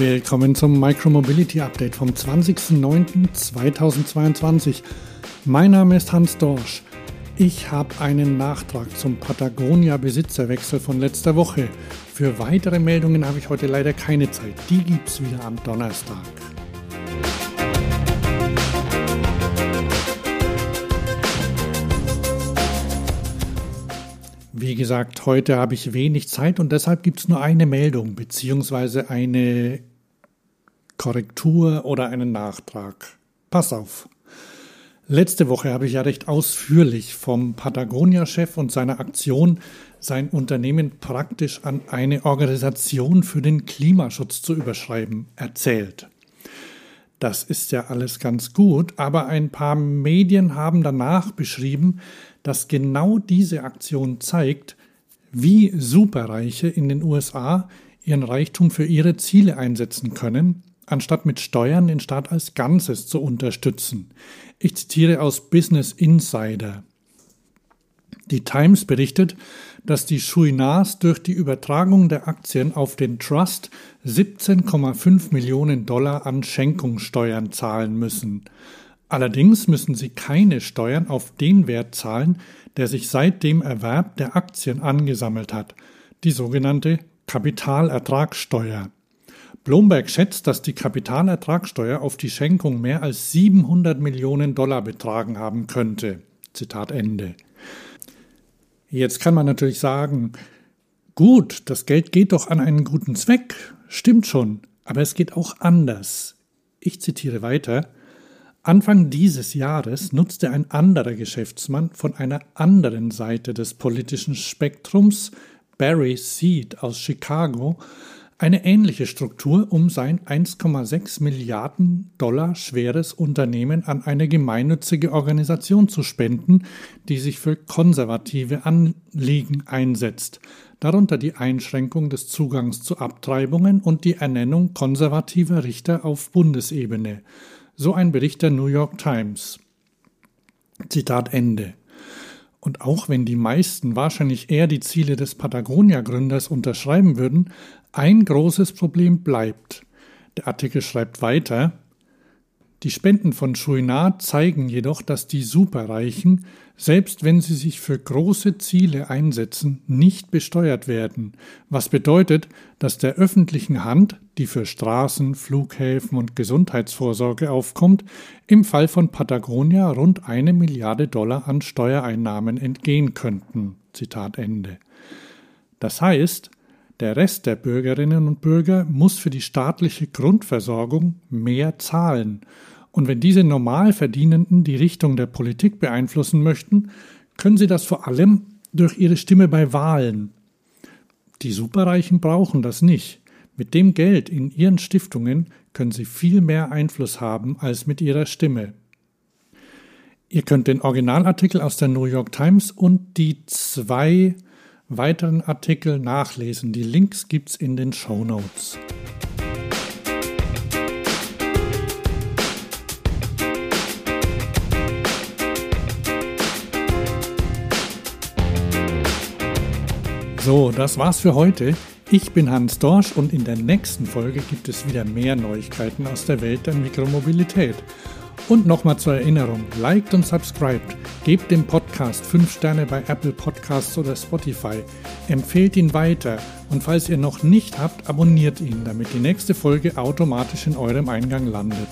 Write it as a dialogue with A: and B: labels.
A: Willkommen zum Micromobility Update vom 20.09.2022. Mein Name ist Hans Dorsch. Ich habe einen Nachtrag zum Patagonia-Besitzerwechsel von letzter Woche. Für weitere Meldungen habe ich heute leider keine Zeit. Die gibt es wieder am Donnerstag. Wie gesagt, heute habe ich wenig Zeit und deshalb gibt es nur eine Meldung bzw. eine Korrektur oder einen Nachtrag. Pass auf. Letzte Woche habe ich ja recht ausführlich vom Patagonia-Chef und seiner Aktion, sein Unternehmen praktisch an eine Organisation für den Klimaschutz zu überschreiben, erzählt. Das ist ja alles ganz gut, aber ein paar Medien haben danach beschrieben, dass genau diese Aktion zeigt, wie Superreiche in den USA ihren Reichtum für ihre Ziele einsetzen können, anstatt mit Steuern den Staat als Ganzes zu unterstützen. Ich zitiere aus Business Insider. Die Times berichtet, dass die Chouinards durch die Übertragung der Aktien auf den Trust 17,5 Millionen Dollar an Schenkungssteuern zahlen müssen. Allerdings müssen sie keine Steuern auf den Wert zahlen, der sich seit dem Erwerb der Aktien angesammelt hat, die sogenannte Kapitalertragssteuer. Bloomberg schätzt, dass die Kapitalertragssteuer auf die Schenkung mehr als 700 Millionen Dollar betragen haben könnte. Zitat Ende. Jetzt kann man natürlich sagen, gut, das Geld geht doch an einen guten Zweck. Stimmt schon, aber es geht auch anders. Ich zitiere weiter. Anfang dieses Jahres nutzte ein anderer Geschäftsmann von einer anderen Seite des politischen Spektrums, Barry Seed aus Chicago, eine ähnliche Struktur, um sein 1,6 Milliarden Dollar schweres Unternehmen an eine gemeinnützige Organisation zu spenden, die sich für konservative Anliegen einsetzt, darunter die Einschränkung des Zugangs zu Abtreibungen und die Ernennung konservativer Richter auf Bundesebene. So ein Bericht der New York Times. Zitat Ende. Und auch wenn die meisten wahrscheinlich eher die Ziele des Patagonia-Gründers unterschreiben würden, ein großes Problem bleibt. Der Artikel schreibt weiter, die Spenden von Chouinard zeigen jedoch, dass die Superreichen, selbst wenn sie sich für große Ziele einsetzen, nicht besteuert werden, was bedeutet, dass der öffentlichen Hand, die für Straßen, Flughäfen und Gesundheitsvorsorge aufkommt, im Fall von Patagonia rund eine Milliarde Dollar an Steuereinnahmen entgehen könnten. Zitat Ende. Das heißt, der Rest der Bürgerinnen und Bürger muss für die staatliche Grundversorgung mehr zahlen. Und wenn diese Normalverdienenden die Richtung der Politik beeinflussen möchten, können sie das vor allem durch ihre Stimme bei Wahlen. Die Superreichen brauchen das nicht. Mit dem Geld in ihren Stiftungen können sie viel mehr Einfluss haben als mit ihrer Stimme. Ihr könnt den Originalartikel aus der New York Times und die zwei weiteren Artikel nachlesen. Die Links gibt's in den Show Notes. So, das war's für heute. Ich bin Hans Dorsch und in der nächsten Folge gibt es wieder mehr Neuigkeiten aus der Welt der Mikromobilität. Und nochmal zur Erinnerung, liked und subscribed, gebt dem Podcast 5 Sterne bei Apple Podcasts oder Spotify, empfehlt ihn weiter und falls ihr noch nicht habt, abonniert ihn, damit die nächste Folge automatisch in eurem Eingang landet.